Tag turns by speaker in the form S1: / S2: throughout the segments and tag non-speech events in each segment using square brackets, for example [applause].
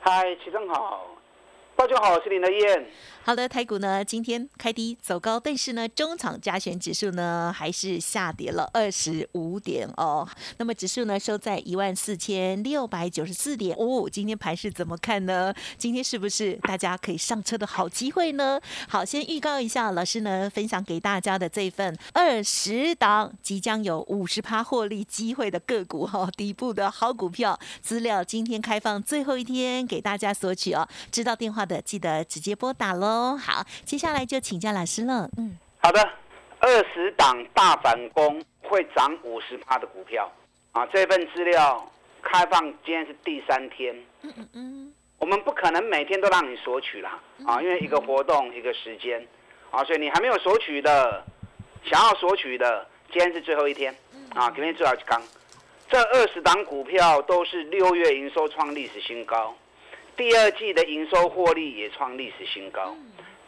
S1: 嗨，齐正好，大家好，我是林德燕。
S2: 好的，台股呢今天开低走高，但是呢中场加权指数呢还是下跌了二十五点哦。那么指数呢收在一万四千六百九十四点哦。今天盘是怎么看呢？今天是不是大家可以上车的好机会呢？好，先预告一下，老师呢分享给大家的这份二十档即将有五十趴获利机会的个股哈，底部的好股票资料，今天开放最后一天给大家索取哦。知道电话的记得直接拨打喽。好，接下来就请教老师了。
S1: 嗯，好的，二十档大反攻会涨五十趴的股票。啊，这份资料开放今天是第三天。嗯嗯嗯，我们不可能每天都让你索取啦。啊，因为一个活动一个时间。啊，所以你还没有索取的，想要索取的，今天是最后一天。啊，今天最后一刚。这二十档股票都是六月营收创历史新高。第二季的营收获利也创历史新高，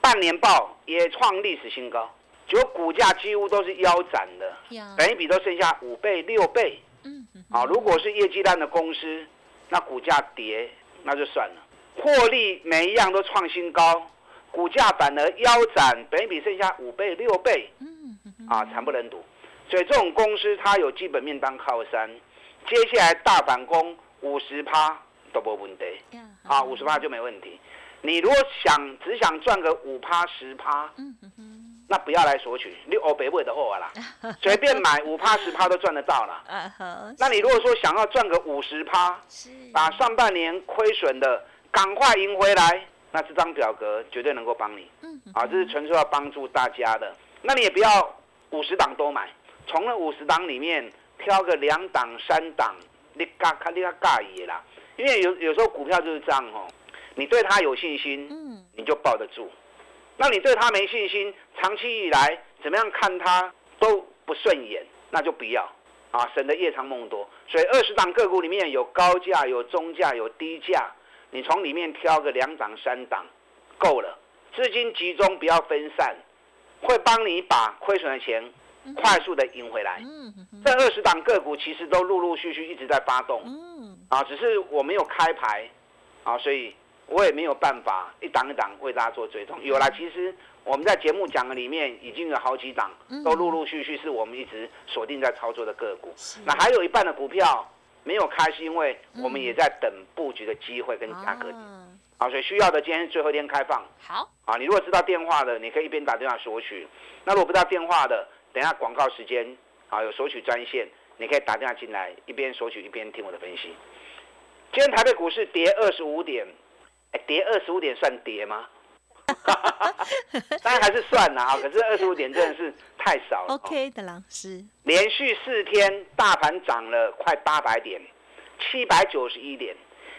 S1: 半年报也创历史新高，就股价几乎都是腰斩的，等一比都剩下五倍六倍。嗯，啊，如果是业绩烂的公司，那股价跌那就算了，获利每一样都创新高，股价反而腰斩，等一比剩下五倍六倍。嗯，啊，惨不忍睹。所以这种公司它有基本面当靠山，接下来大反攻五十趴都不问题。啊，五十趴就没问题。你如果想只想赚个五趴十趴，那不要来索取，你欧北位的货啦，[laughs] 随便买五趴十趴都赚得到了。[laughs] 那你如果说想要赚个五十趴，把上半年亏损的赶快赢回来，那这张表格绝对能够帮你。啊，这是纯粹要帮助大家的。那你也不要五十档都买，从那五十档里面挑个两档三档，你嘎看你个尬意啦。因为有有时候股票就是这样哦，你对它有信心，嗯，你就抱得住；那你对它没信心，长期以来怎么样看它都不顺眼，那就不要。啊，省得夜长梦多。所以二十档个股里面有高价、有中价、有低价，你从里面挑个两档、三档够了，资金集中，不要分散，会帮你把亏损的钱快速的赢回来。这二十档个股其实都陆陆续续一直在发动。啊，只是我没有开牌，啊，所以我也没有办法一档一档为大家做追踪。有啦，其实我们在节目讲的里面已经有好几档，都陆陆续续是我们一直锁定在操作的个股。那还有一半的股票没有开，是因为我们也在等布局的机会跟价格。啊，所以需要的今天最后一天开放。
S2: 好。
S1: 啊，你如果知道电话的，你可以一边打电话索取；那如果不知道电话的，等下广告时间啊有索取专线，你可以打电话进来，一边索取一边听我的分析。今天台北股市跌二十五点，哎，跌二十五点算跌吗？[laughs] 当然还是算了啊，可是二十五点真的是太少了。
S2: OK 的老师，
S1: 连续四天大盘涨了快八百点，七百九十一点，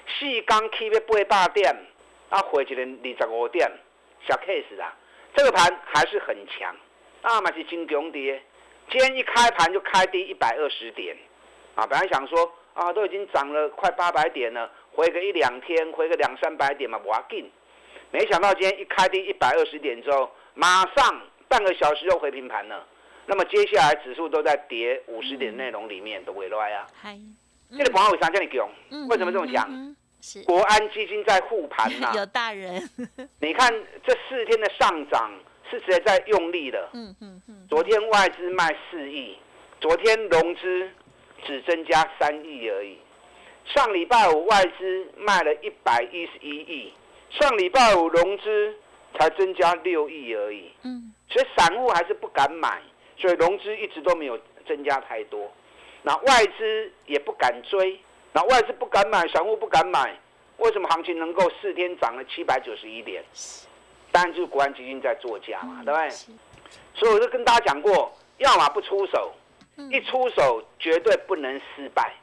S1: 细钢 K 被八百点，啊，回去的二十五点，小 case 啦。这个盘还是很强，啊嘛是金强跌。今天一开盘就开低一百二十点，啊，本来想说。啊，都已经涨了快八百点了，回个一两天，回个两三百点嘛，不要紧。没想到今天一开低一百二十点之后，马上半个小时又回平盘了。那么接下来指数都在跌五十点内容里面的尾来啊。嗨，这个朋友为啥叫你讲？为什么这么讲？是国安基金在护盘呐。[laughs]
S2: 有大人。[laughs]
S1: 你看这四天的上涨是谁在用力了。嗯嗯嗯。昨天外资卖四亿，昨天融资。只增加三亿而已。上礼拜五外资卖了一百一十一亿，上礼拜五融资才增加六亿而已。嗯，所以散户还是不敢买，所以融资一直都没有增加太多。那外资也不敢追，那外资不敢买，散户不敢买，为什么行情能够四天涨了七百九十一点？当然就是国安基金在作假嘛，对不对？所以我就跟大家讲过，要么不出手。一出手绝对不能失败，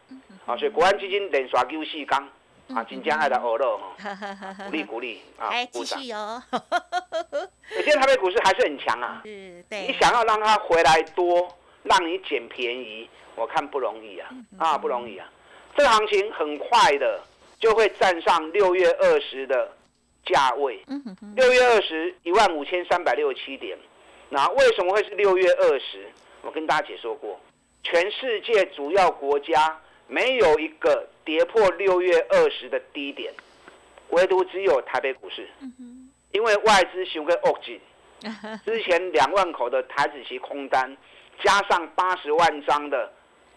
S1: 啊！所以国安基金连刷 Q 四缸，啊，金江爱的欧乐哈，[laughs] 鼓励鼓励啊，
S2: 还继续哦。[laughs]
S1: 现在台北股市还是很强啊，[laughs]
S2: 是，对。
S1: 你想要让它回来多，让你捡便宜，我看不容易啊，啊，不容易啊。这个行情很快的就会站上六月二十的价位，六月二十一万五千三百六十七点。那为什么会是六月二十？我跟大家解说过，全世界主要国家没有一个跌破六月二十的低点，唯独只有台北股市，因为外资熊跟恶紧，[laughs] 之前两万口的台子期空单，加上八十万张的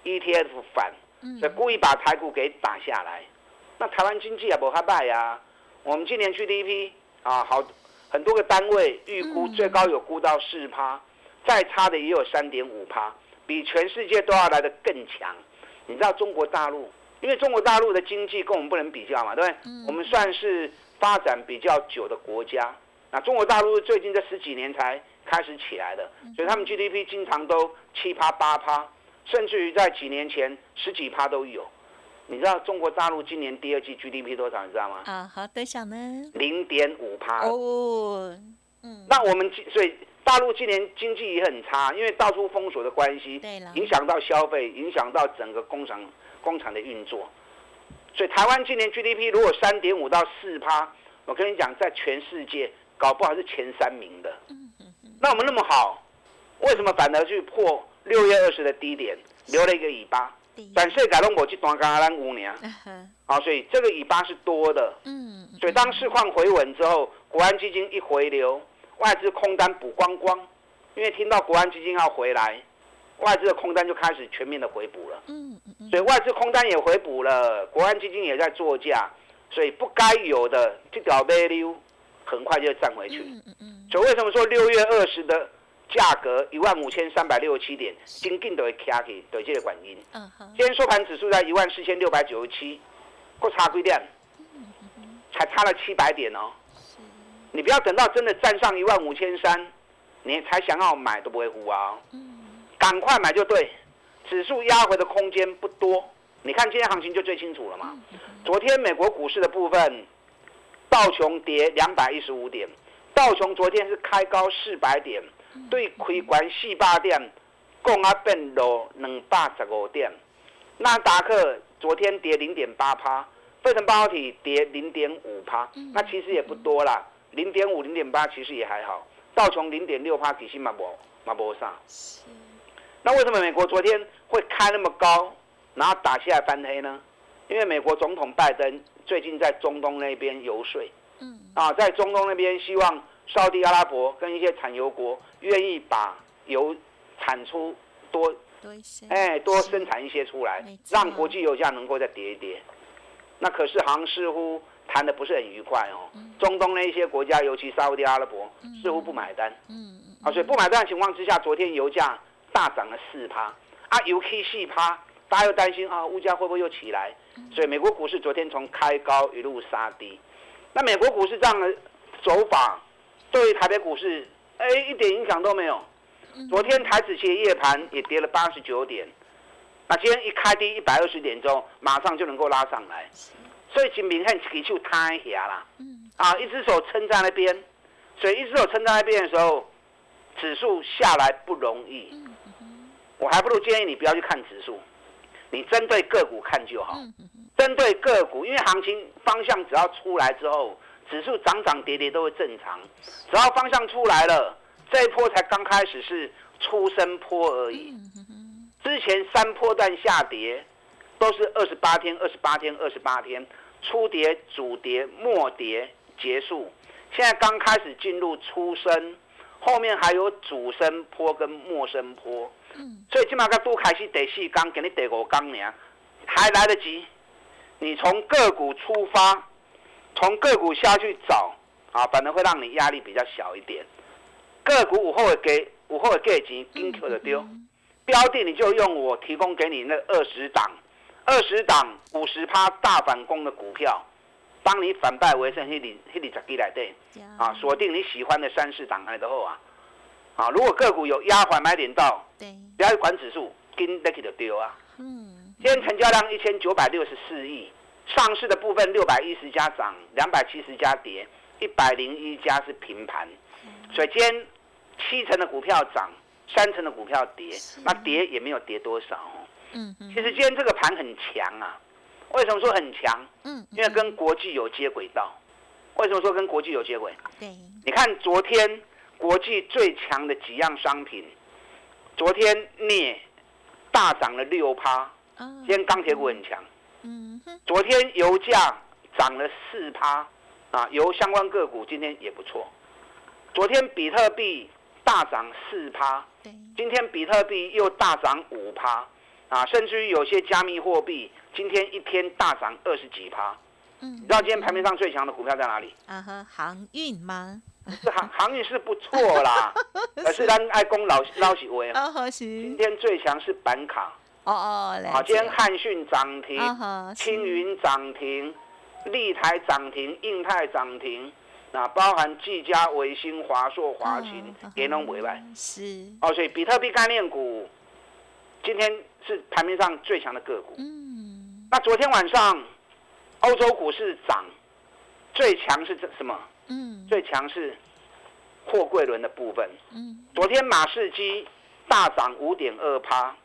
S1: ETF 反，所以故意把台股给打下来。那台湾经济也不害怕呀，我们今年 GDP 啊好。很多个单位预估最高有估到四趴，再差的也有三点五趴，比全世界都要来的更强。你知道中国大陆，因为中国大陆的经济跟我们不能比较嘛，对不对？我们算是发展比较久的国家。那中国大陆最近这十几年才开始起来的，所以他们 GDP 经常都七趴八趴，甚至于在几年前十几趴都有。你知道中国大陆今年第二季 GDP 多少？你知道吗？
S2: 啊，好，多少呢？
S1: 零点五趴哦。嗯，那我们所以大陆今年经济也很差，因为到处封锁的关系，
S2: 对了，
S1: 影响到消费，影响到整个工厂工厂的运作。所以台湾今年 GDP 如果三点五到四趴，我跟你讲，在全世界搞不好是前三名的。嗯嗯嗯。那我们那么好，为什么反而去破六月二十的低点，留了一个尾巴？短线改动我去短干咱五年，好，所以这个尾巴是多的。嗯，所以当市况回稳之后，国安基金一回流，外资空单补光光，因为听到国安基金要回来，外资的空单就开始全面的回补了。嗯嗯所以外资空单也回补了，国安基金也在做价，所以不该有的这条 value 很快就站回去。嗯嗯嗯。所以为什么说六月二十的？价格一万五千三百六十七点，紧紧都会卡起，对这个原因。嗯哼。今天收盘指数在一万四千六百九十七，过差几点？才差了七百点哦。你不要等到真的站上一万五千三，你才想要买都不会糊啊。嗯。赶快买就对，指数压回的空间不多。你看今天行情就最清楚了嘛。昨天美国股市的部分，道琼跌两百一十五点，道琼昨天是开高四百点。对开关四百点，共啊变落两百十五点。纳达克昨天跌零点八趴，费城半导体跌零点五趴，那其实也不多啦，零点五、零点八其实也还好。道琼零点六趴，底薪嘛无嘛无啥。那为什么美国昨天会开那么高，然后打下来翻黑呢？因为美国总统拜登最近在中东那边游说，嗯，啊，在中东那边希望。沙地阿拉伯跟一些产油国愿意把油产出多
S2: 多一些，
S1: 哎，多生产一些出来，让国际油价能够再跌一跌。那可是好像似乎谈的不是很愉快哦。中东那一些国家，尤其沙地阿拉伯，似乎不买单。嗯啊，所以不买单的情况之下，昨天油价大涨了四趴，啊，油气四趴，大家又担心啊，物价会不会又起来？所以美国股市昨天从开高一路杀低。那美国股市这样的走法。对于台北股市，哎，一点影响都没有。昨天台子期夜盘也跌了八十九点，那今天一开低一百二十点钟，马上就能够拉上来。所以今明很起就摊下啦。啊，一只手撑在那边，所以一只手撑在那边的时候，指数下来不容易。我还不如建议你不要去看指数，你针对个股看就好。针对个股，因为行情方向只要出来之后。指数涨涨跌跌都会正常，只要方向出来了，这一波才刚开始是出生坡而已。之前三波段下跌都是二十八天、二十八天、二十八天，初跌、主跌、末跌结束。现在刚开始进入初升，后面还有主升坡跟末升坡。所以起码个多开始第四缸，给你第五缸呢，还来得及。你从个股出发。从个股下去找啊，反而会让你压力比较小一点。个股午后的给午后会给钱，跟 Q 的丢。标的你就用我提供给你那二十档，二十档五十趴大反攻的股票，帮你反败为胜，去里去里十几来对。啊，锁定你喜欢的三四档来的后啊。啊，如果个股有压环买点到，
S2: 对，
S1: 不要管指数，跟 Lucky 的丢啊。嗯。今天成交量一千九百六十四亿。上市的部分六百一十家涨，两百七十家跌，一百零一家是平盘。所以今天七成的股票涨，三成的股票跌，那跌也没有跌多少。嗯其实今天这个盘很强啊。为什么说很强？嗯，因为跟国际有接轨道。为什么说跟国际有接轨？
S2: 对，
S1: 你看昨天国际最强的几样商品，昨天镍大涨了六趴，今天钢铁股很强。嗯昨天油价涨了四趴，啊，油相关个股今天也不错。昨天比特币大涨四趴，今天比特币又大涨五趴，啊，甚至于有些加密货币今天一天大涨二十几趴。嗯，你知道今天盘面上最强的股票在哪里？
S2: 啊哈，航运吗？
S1: 是航航运是不错啦，[laughs] 可是咱爱公老老许威。
S2: 哦，
S1: 今天最强是板卡。
S2: 哦哦，
S1: 好，今天汉讯涨停，青云涨停，立台涨停，印泰涨停，那包含技嘉、维新、华硕、华勤，也能维外。
S2: 是。
S1: 哦，所以比特币概念股今天是盘面上最强的个股。嗯。那昨天晚上欧洲股市涨，最强是这什么？嗯。最强是货柜轮的部分。嗯。昨天马士基大涨五点二趴。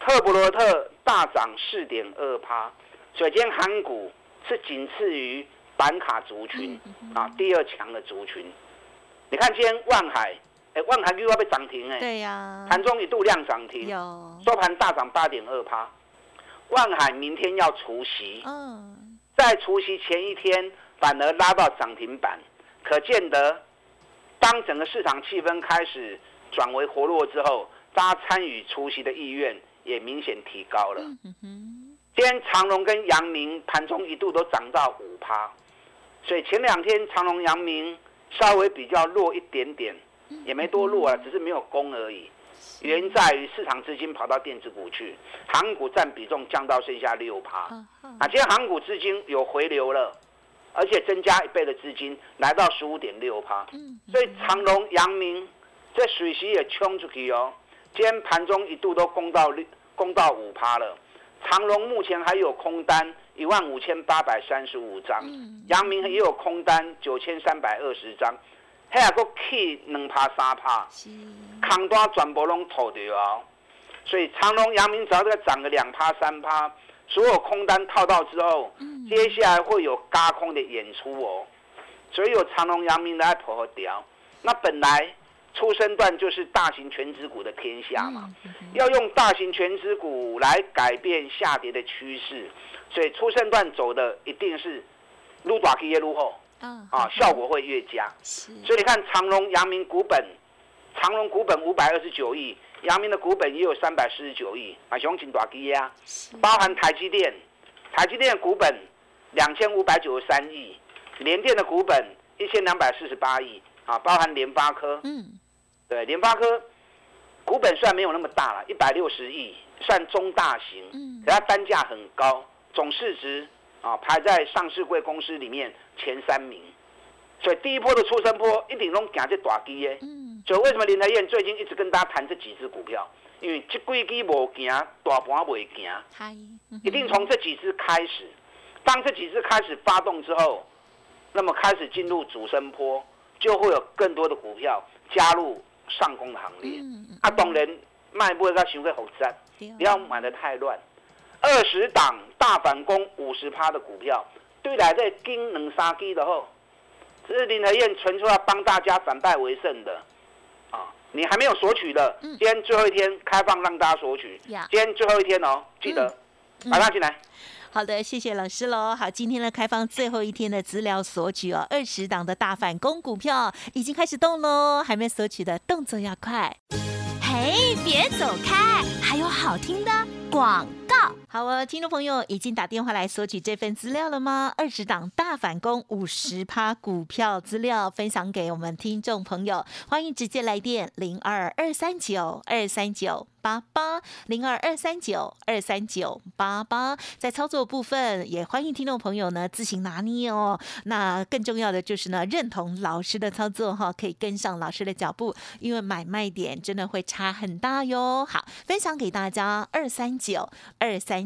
S1: 特布罗特大涨四点二趴，所以今天韩股是仅次于板卡族群啊第二强的族群。你看今天万海，哎，万海又要被涨停哎，
S2: 对呀，
S1: 盘中一度量涨停，收盘大涨八点二趴。万海明天要除夕，嗯，在除夕前一天反而拉到涨停板，可见得当整个市场气氛开始转为活络之后，大家参与除夕的意愿。也明显提高了。今天长隆跟阳明盘中一度都涨到五趴，所以前两天长隆、阳明稍微比较弱一点点，也没多弱啊，只是没有攻而已。原因在于市场资金跑到电子股去，航股占比重降到剩下六趴。啊，今天航股资金有回流了，而且增加一倍的资金来到十五点六趴。所以长隆、阳明这水席也冲出去哦。今天盘中一度都攻到六。攻到五趴了，长隆目前还有空单一万五千八百三十五张，阳明也有空单九千三百二十张，还有个起两趴三趴，扛单全部拢套掉哦。所以长隆、阳明只要这个涨个两趴三趴，所有空单套到之后，接下来会有加空的演出哦。所以有长隆、阳明来破和掉，那本来。出生段就是大型全指股的天下嘛，要用大型全指股来改变下跌的趋势，所以出生段走的一定是撸大基越撸后，啊，效果会越佳。所以你看长隆、阳明股本，长隆股本五百二十九亿，阳明的股本也有三百四十九亿，啊，熊请大基呀，包含台积电，台积电的股本两千五百九十三亿，联电的股本一千两百四十八亿，啊，包含联发科，嗯。对，联发科股本虽然没有那么大了，一百六十亿，算中大型，嗯，可它单价很高，总市值啊排在上市贵公司里面前三名，所以第一波的出生波一定拢行这大基耶，嗯，所以为什么林台燕最近一直跟大家谈这几只股票？因为这几基无行，大盘未行，一定从这几只开始，当这几只开始发动之后，那么开始进入主升坡，就会有更多的股票加入。上攻的行列，啊，当然卖不会个想个好赚，不要买的太乱。二十档大反攻五十趴的股票，对来这金能杀鸡的后，这是林和燕存出来帮大家反败为胜的。啊！你还没有索取的，今天最后一天开放让大家索取，今天最后一天哦，记得马上进来。
S2: 好的，谢谢老师喽。好，今天的开放最后一天的资料索取哦，二十档的大反攻股票已经开始动喽，还没索取的动作要快。嘿，别走开，还有好听的广告。好哦，听众朋友已经打电话来索取这份资料了吗？二十档大反攻五十趴股票资料分享给我们听众朋友，欢迎直接来电零二二三九二三九。八八零二二三九二三九八八，在操作部分也欢迎听众朋友呢自行拿捏哦。那更重要的就是呢，认同老师的操作哈，可以跟上老师的脚步，因为买卖点真的会差很大哟。好，分享给大家二三九二三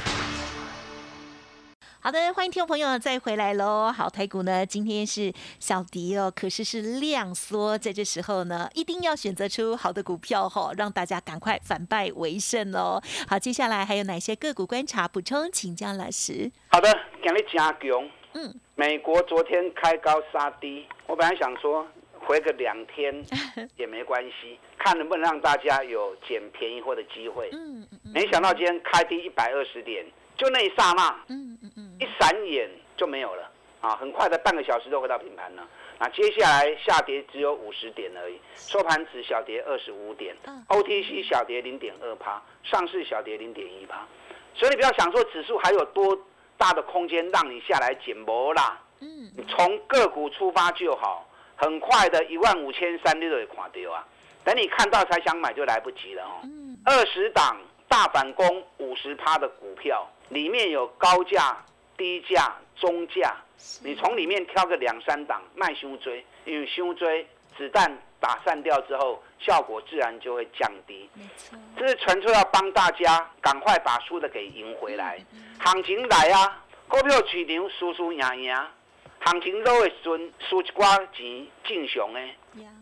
S2: 好的，欢迎听众朋友再回来喽。好，台股呢今天是小跌哦，可是是量缩，在这时候呢，一定要选择出好的股票哈，让大家赶快反败为胜哦。好，接下来还有哪些个股观察补充，请江老师。
S1: 好的，讲你加强。嗯，美国昨天开高杀低，我本来想说回个两天 [laughs] 也没关系，看能不能让大家有捡便宜货的机会。嗯嗯没想到今天开低一百二十点，就那一刹那。嗯嗯嗯。一闪眼就没有了啊！很快的半个小时就回到平盘了。那接下来下跌只有五十点而已，收盘只小跌二十五点，OTC 小跌零点二趴，上市小跌零点一趴。所以你不要想说指数还有多大的空间让你下来捡博啦。嗯，你从个股出发就好，很快的一万五千三六就垮掉啊！等你看到才想买就来不及了哦。二十档大反攻五十趴的股票里面有高价。低价、中价，你从里面挑个两三档卖胸椎，因为胸椎子弹打散掉之后，效果自然就会降低。没错，这是纯粹要帮大家赶快把输的给赢回来。行情来啊，股票市场输输赢赢，行情落的时阵输一寡钱正常诶。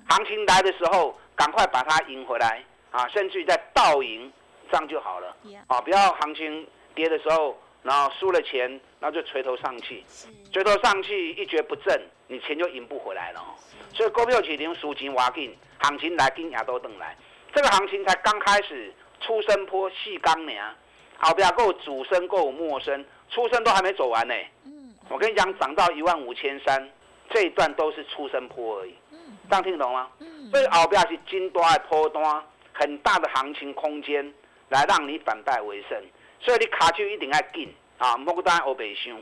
S1: 行情来的时候，赶快把它赢回来啊，甚至于再倒赢，这样就好了。啊，不要行情跌的时候。然后输了钱，那就垂头丧气，垂头丧气一蹶不振，你钱就赢不回来了。所以股票市场输钱挖紧，行情来紧也都等来。这个行情才刚开始，出生坡细钢梁，后边够主升够末升，出生都还没走完呢。我跟你讲，涨到一万五千三，这一段都是出生坡而已。这样听懂吗？所以后边是金多的坡端，很大的行情空间，来让你反败为胜。所以你卡就一定要进啊！莫单欧北想，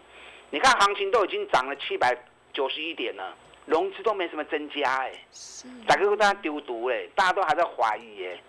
S1: 你看行情都已经涨了七百九十一点了，融资都没什么增加哎，大家都在丢毒哎，大家都还在怀疑哎，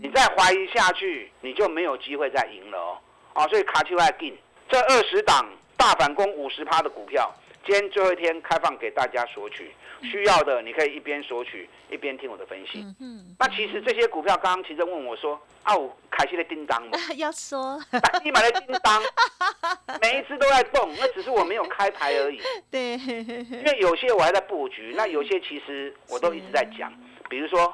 S1: 你再怀疑下去，你就没有机会再赢了哦。啊！所以卡丘要进，这二十档大反攻五十趴的股票，今天最后一天开放给大家索取，需要的你可以一边索取一边听我的分析。嗯那其实这些股票，刚刚其实问我说。啊，我开心的叮当嘛，[laughs]
S2: 要说，
S1: 你买的叮当，[laughs] 每一只都在动，那只是我没有开牌而已。
S2: 对，
S1: 因为有些我还在布局，那有些其实我都一直在讲，比如说，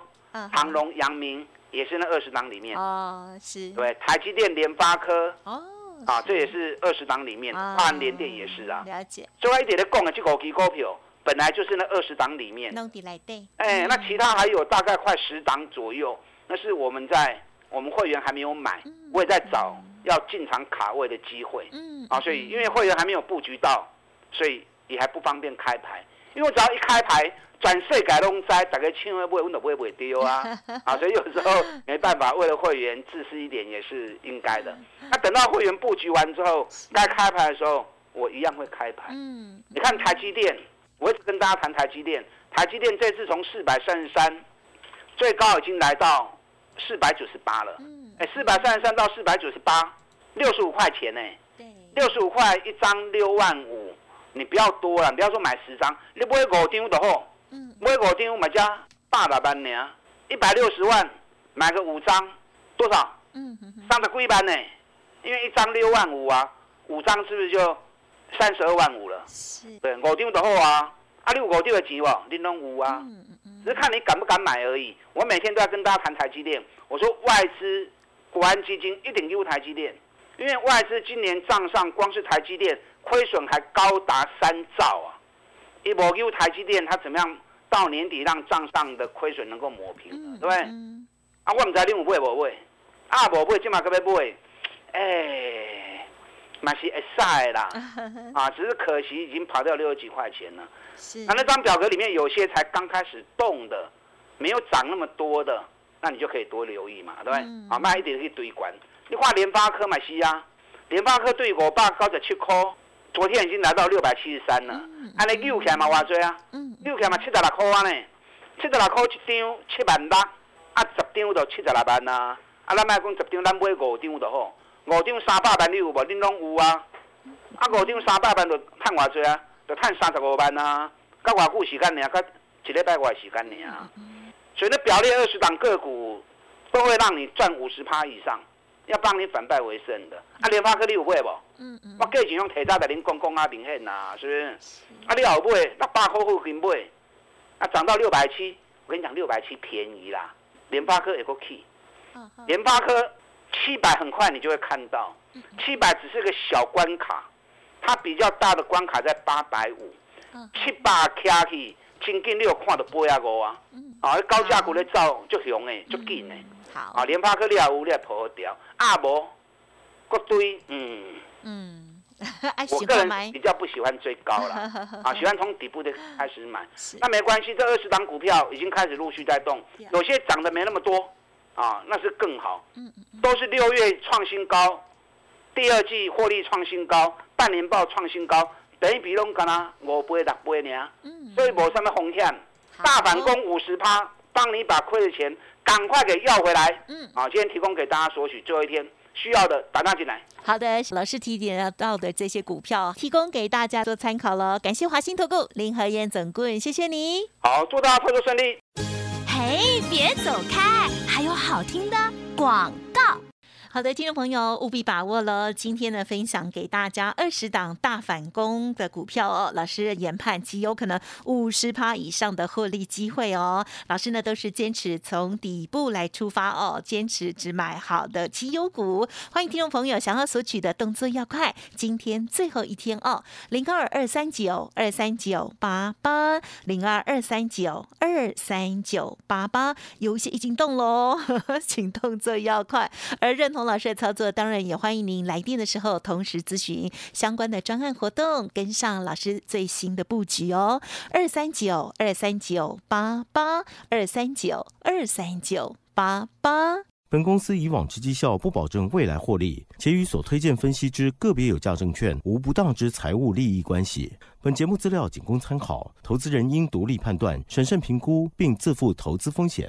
S1: 长隆、阳明也是那二十档里面。
S2: 哦，是。
S1: 对，台积电、联发科。哦。啊，这也是二十档里面，当然联电也是啊。
S2: 了解。
S1: 最后一点的供的这五支股票，本来就是那二十档里面。
S2: 弄底来对。
S1: 哎，那其他还有大概快十档左右，那是我们在。我们会员还没有买，我也在找要进场卡位的机会。嗯，啊，所以因为会员还没有布局到，所以也还不方便开牌。因为只要一开牌，转税改弄灾，大概千万不会，我都不会不会丢啊。[laughs] 啊，所以有时候没办法，为了会员自私一点也是应该的。那等到会员布局完之后，该开牌的时候，我一样会开牌。嗯，你看台积电，我一直跟大家谈台积电。台积电这次从四百三十三，最高已经来到。四百九十八了，嗯哎，四百三十三到四百九十八，六十五块钱呢？对，六十五块一张，六万五，你不要多了，不要说买十张，你买五张的好，买五张买只八百万呢，一百六十万买个五张，多少？嗯三十贵班呢？因为一张六万五啊，五张是不是就三十二万五了？是，对，五张的好啊，啊，你有五张的钱哦？你拢有啊。嗯嗯只是看你敢不敢买而已。我每天都要跟大家谈台积电。我说外资国安基金一定有台积电，因为外资今年账上光是台积电亏损还高达三兆啊！一摩有台积电，它怎么样到年底让账上的亏损能够抹平，对不对？啊，我唔知你有买无买，啊无买，今嘛可要买？哎，嘛是会晒啦，啊，只是可惜已经跑掉六十几块钱了。
S2: 是。
S1: 那那张表格里面有些才刚开始动的，没有涨那么多的，那你就可以多留意嘛，对不对？啊，卖一点可以堆关。你看联发科买西啊，联发科对我爸高十七块，昨天已经来到六百七十三了。安尼溜起来嘛偌济啊？溜起来嘛七十六块啊呢？七十六块一张七万六，啊十张就七十六万啊。啊，咱卖讲十张，咱买五张就好。五张三百万你有无？恁拢有啊？啊五张三百万就赚偌济啊？就赚三十五万啊？甲偌久时间尔？甲一礼拜外时间尔？所以那表列二十档个股，都会让你赚五十趴以上。要帮你反败为胜的，啊，联发科你有买不？嗯嗯。我价钱用提早在恁公公啊明显呐，是不是？啊，你有买，六百块附近买，啊，涨到六百七，我跟你讲，六百七便宜啦。联发科也够 key，联发科七百很快你就会看到，七百只是个小关卡，它比较大的关卡在八百五，七百卡去，真紧你有看到八啊五啊，啊，高价股咧走足凶诶，足紧诶。
S2: 好。
S1: 啊，联发科你也有，你也破掉，啊无，各堆，嗯。
S2: 嗯，
S1: 我 [laughs] 个人比较不喜欢追高了，[laughs] 啊，喜欢从底部的开始买，那没关系，这二十档股票已经开始陆续在动，有些涨得没那么多，啊，那是更好，嗯嗯，都是六月创新高，第二季获利创新高，半年报创新高，等于比拢干啦五倍六倍呢，嗯，所以无什么风险，大反攻五十趴，帮你把亏的钱。赶快给要回来！嗯，好，今天提供给大家索取，最后一天需要的打电进来。
S2: 好的，老师提点到的这些股票，提供给大家做参考了。感谢华兴投顾林和燕总顾问，谢谢你。
S1: 好，祝大家操作顺利。
S3: 嘿，别走开，还有好听的广告。
S2: 好的，听众朋友务必把握了今天的分享给大家二十档大反攻的股票哦。老师研判极有可能五十趴以上的获利机会哦。老师呢都是坚持从底部来出发哦，坚持只买好的绩优股。欢迎听众朋友想要索取的动作要快，今天最后一天哦，零二二三九二三九八八零二二三九二三九八八，有些已经动喽，[laughs] 请动作要快，而认同。洪老师的操作，当然也欢迎您来电的时候同时咨询相关的专案活动，跟上老师最新的布局哦。二三九二三九八八二三九二三九八八。
S4: 本公司以往之绩效不保证未来获利，且与所推荐分析之个别有价证券无不当之财务利益关系。本节目资料仅供参考，投资人应独立判断、审慎评估，并自负投资风险。